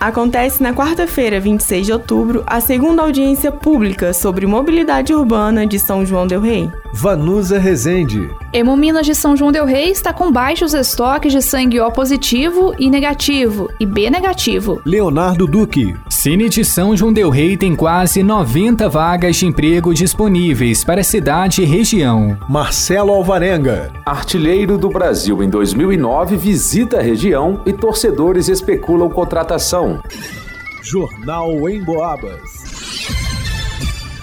Acontece na quarta-feira, 26 de outubro, a segunda audiência pública sobre mobilidade urbana de São João del Rei. Vanusa Rezende. Hemominas de São João del Rei está com baixos estoques de sangue O positivo e negativo e B negativo. Leonardo Duque. Cine de São João del Rei tem quase 90 vagas de emprego disponíveis para a cidade e região. Marcelo Alvarenga. Artilheiro do Brasil em 2009 visita a região e torcedores especulam contratação. Jornal em Boabas.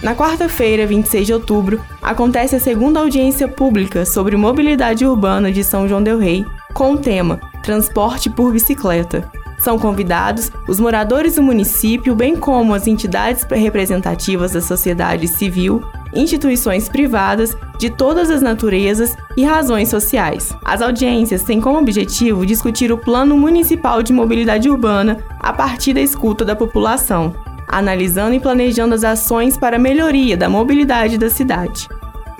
Na quarta-feira, 26 de outubro, acontece a segunda audiência pública sobre mobilidade urbana de São João del Rei, com o tema Transporte por bicicleta. São convidados os moradores do município, bem como as entidades representativas da sociedade civil, instituições privadas de todas as naturezas e razões sociais. As audiências têm como objetivo discutir o Plano Municipal de Mobilidade Urbana a partir da escuta da população, analisando e planejando as ações para a melhoria da mobilidade da cidade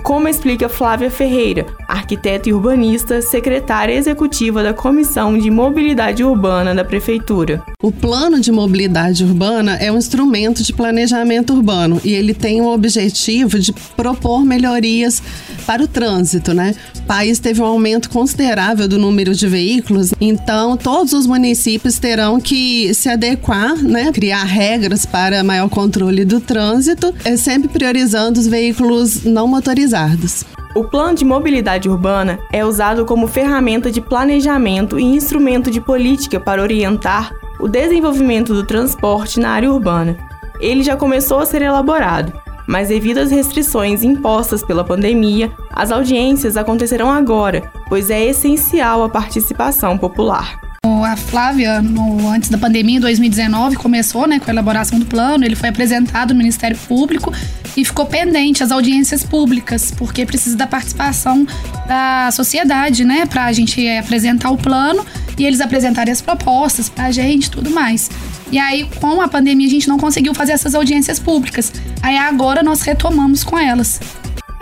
como explica Flávia Ferreira, arquiteta e urbanista, secretária executiva da Comissão de Mobilidade Urbana da Prefeitura. O plano de mobilidade urbana é um instrumento de planejamento urbano e ele tem o objetivo de propor melhorias para o trânsito, né? O país teve um aumento considerável do número de veículos, então todos os municípios terão que se adequar, né? Criar regras para maior controle do trânsito, é sempre priorizando os veículos não motorizados o plano de mobilidade urbana é usado como ferramenta de planejamento e instrumento de política para orientar o desenvolvimento do transporte na área urbana. Ele já começou a ser elaborado, mas devido às restrições impostas pela pandemia, as audiências acontecerão agora, pois é essencial a participação popular. A Flávia, no, antes da pandemia, em 2019, começou né, com a elaboração do plano. Ele foi apresentado no Ministério Público e ficou pendente as audiências públicas, porque precisa da participação da sociedade, né, para a gente é, apresentar o plano e eles apresentarem as propostas para a gente tudo mais. E aí, com a pandemia, a gente não conseguiu fazer essas audiências públicas. Aí agora nós retomamos com elas.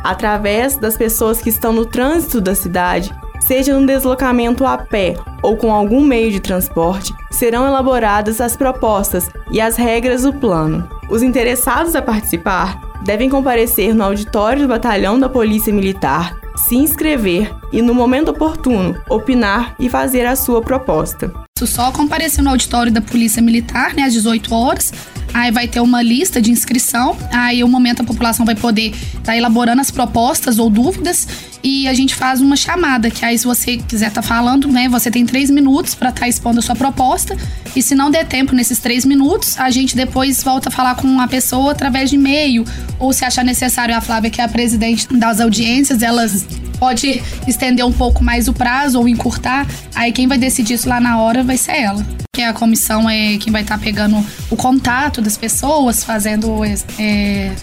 Através das pessoas que estão no trânsito da cidade, seja no deslocamento a pé ou com algum meio de transporte, serão elaboradas as propostas e as regras do plano. Os interessados a participar devem comparecer no auditório do Batalhão da Polícia Militar, se inscrever e, no momento oportuno, opinar e fazer a sua proposta. Só comparecer no auditório da Polícia Militar, né, às 18 horas, Aí vai ter uma lista de inscrição. Aí o momento a população vai poder estar tá elaborando as propostas ou dúvidas e a gente faz uma chamada, que aí se você quiser estar tá falando, né, você tem três minutos para estar tá expondo a sua proposta. E se não der tempo nesses três minutos, a gente depois volta a falar com a pessoa através de e-mail ou se achar necessário a Flávia, que é a presidente das audiências, elas pode estender um pouco mais o prazo ou encurtar. Aí quem vai decidir isso lá na hora vai ser ela que a comissão é quem vai estar tá pegando o contato das pessoas, fazendo é,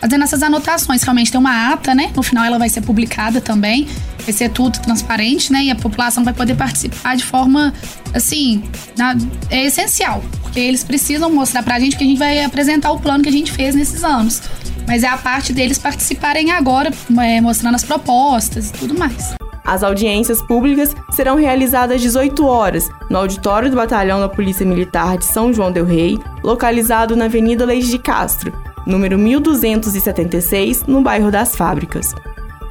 fazendo essas anotações. Realmente tem uma ata, né? No final ela vai ser publicada também. Vai ser tudo transparente, né? E a população vai poder participar de forma, assim, na, é essencial. Porque eles precisam mostrar pra gente que a gente vai apresentar o plano que a gente fez nesses anos. Mas é a parte deles participarem agora, é, mostrando as propostas e tudo mais. As audiências públicas serão realizadas às 18 horas no auditório do Batalhão da Polícia Militar de São João del Rei, localizado na Avenida Leite de Castro, número 1276, no bairro das Fábricas.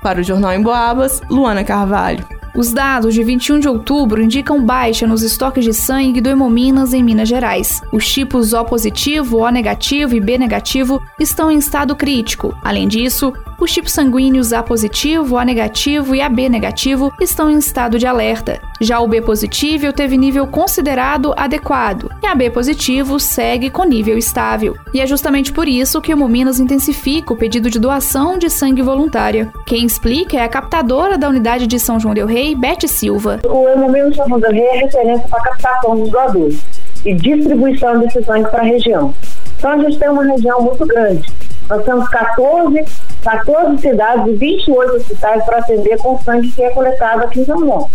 Para o Jornal em Boabas, Luana Carvalho. Os dados de 21 de outubro indicam baixa nos estoques de sangue do Hemominas em Minas Gerais. Os tipos O positivo, O negativo e B negativo estão em estado crítico. Além disso, os tipos sanguíneos A positivo, A negativo e AB negativo estão em estado de alerta. Já o B positivo teve nível considerado adequado e a B positivo segue com nível estável. E é justamente por isso que o Hemominas intensifica o pedido de doação de sangue voluntária. Quem explica é a captadora da unidade de São João del Rei, Bete Silva. O João del Rei é referência para captação dos doadores e distribuição desse sangue para a região. Então a gente tem uma região muito grande Nós temos 14, 14 cidades e 28 hospitais para atender com sangue que é coletado aqui em São João.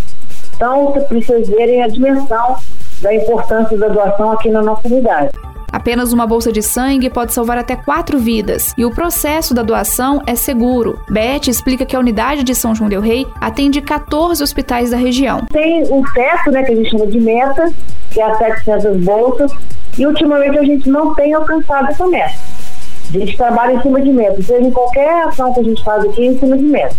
Então, vocês verem a dimensão da importância da doação aqui na nossa unidade. Apenas uma bolsa de sangue pode salvar até quatro vidas e o processo da doação é seguro. Beth explica que a unidade de São João Del Rei atende 14 hospitais da região. Tem um teto, né, que a gente chama de meta, que é as 700 bolsas, e ultimamente a gente não tem alcançado essa meta. A gente trabalha em cima de meta, seja em qualquer ação que a gente faz aqui, em cima de meta.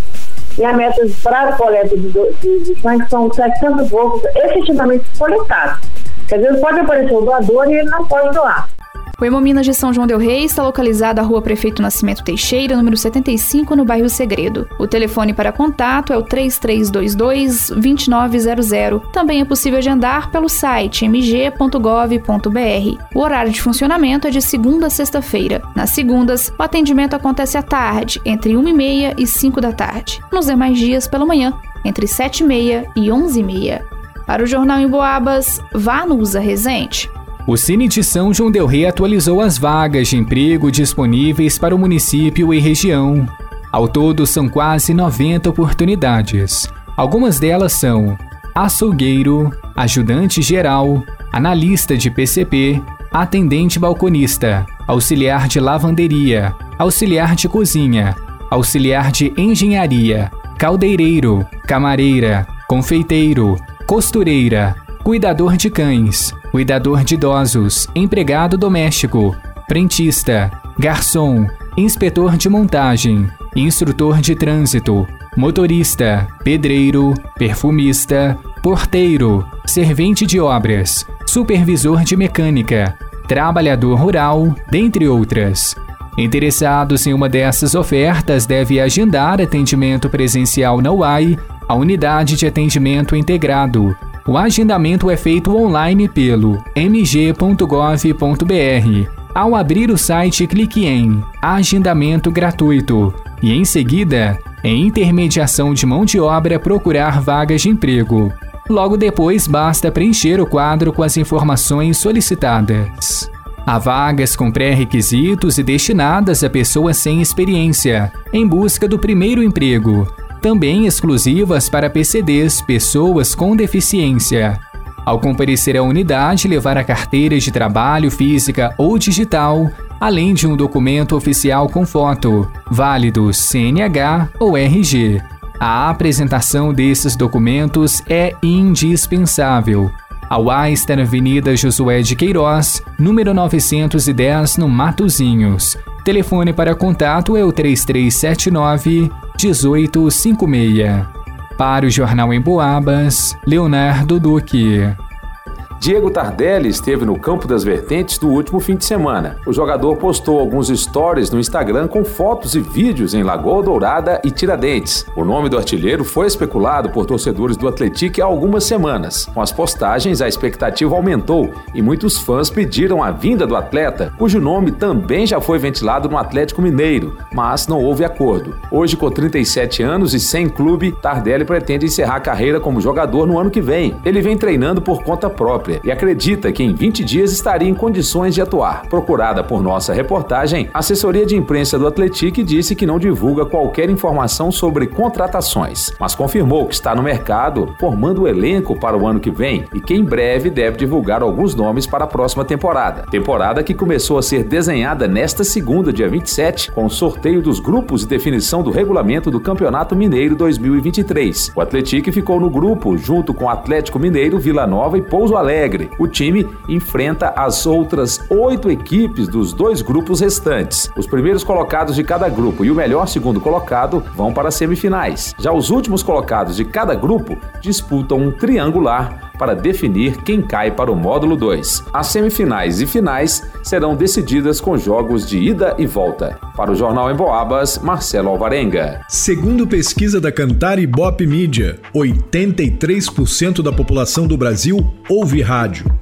E a meta para a coleta de, de, de sangue são 700 bolsas efetivamente coletadas. Quer dizer, pode aparecer o doador e ele não pode doar. O Hemominas de São João del Rei está localizado à Rua Prefeito Nascimento Teixeira, número 75, no bairro Segredo. O telefone para contato é o 3322-2900. Também é possível agendar pelo site mg.gov.br. O horário de funcionamento é de segunda a sexta-feira. Nas segundas, o atendimento acontece à tarde, entre 1h30 e 5 da tarde. Nos demais dias, pela manhã, entre 7h30 e 11h30. Para o Jornal em Boabas, Vanusa Rezende. O Cine de São João Del Rei atualizou as vagas de emprego disponíveis para o município e região. Ao todo, são quase 90 oportunidades. Algumas delas são açougueiro, ajudante geral, analista de PCP, atendente balconista, auxiliar de lavanderia, auxiliar de cozinha, auxiliar de engenharia, caldeireiro, camareira, confeiteiro, costureira, cuidador de cães, cuidador de idosos, empregado doméstico, frentista, garçom, inspetor de montagem, instrutor de trânsito, motorista, pedreiro, perfumista, porteiro, servente de obras, supervisor de mecânica, trabalhador rural, dentre outras. Interessados em uma dessas ofertas deve agendar atendimento presencial na UAI, a unidade de atendimento integrado, o agendamento é feito online pelo mg.gov.br. Ao abrir o site, clique em Agendamento gratuito e, em seguida, em Intermediação de mão de obra, procurar vagas de emprego. Logo depois, basta preencher o quadro com as informações solicitadas. Há vagas com pré-requisitos e destinadas a pessoas sem experiência, em busca do primeiro emprego também exclusivas para PCDs, pessoas com deficiência. Ao comparecer à unidade, levar a carteira de trabalho física ou digital, além de um documento oficial com foto, válido CNH ou RG. A apresentação desses documentos é indispensável. A UA está na Avenida Josué de Queiroz, número 910, no Matozinhos. Telefone para contato é o 3379 1856. Para o Jornal em Boabas, Leonardo Duque. Diego Tardelli esteve no Campo das Vertentes do último fim de semana. O jogador postou alguns stories no Instagram com fotos e vídeos em Lagoa Dourada e Tiradentes. O nome do artilheiro foi especulado por torcedores do Atlético há algumas semanas. Com as postagens, a expectativa aumentou e muitos fãs pediram a vinda do atleta, cujo nome também já foi ventilado no Atlético Mineiro, mas não houve acordo. Hoje, com 37 anos e sem clube, Tardelli pretende encerrar a carreira como jogador no ano que vem. Ele vem treinando por conta própria e acredita que em 20 dias estaria em condições de atuar. Procurada por nossa reportagem, a assessoria de imprensa do Atlético disse que não divulga qualquer informação sobre contratações, mas confirmou que está no mercado formando o elenco para o ano que vem e que em breve deve divulgar alguns nomes para a próxima temporada. Temporada que começou a ser desenhada nesta segunda, dia 27, com o sorteio dos grupos e definição do regulamento do Campeonato Mineiro 2023. O Atlético ficou no grupo junto com Atlético Mineiro, Vila Nova e Pouso Alegre Alegre. O time enfrenta as outras oito equipes dos dois grupos restantes. Os primeiros colocados de cada grupo e o melhor segundo colocado vão para as semifinais. Já os últimos colocados de cada grupo disputam um triangular para definir quem cai para o módulo 2. As semifinais e finais serão decididas com jogos de ida e volta. Para o Jornal em Boabas, Marcelo Alvarenga. Segundo pesquisa da Cantar e Bop Mídia, 83% da população do Brasil ouve rádio,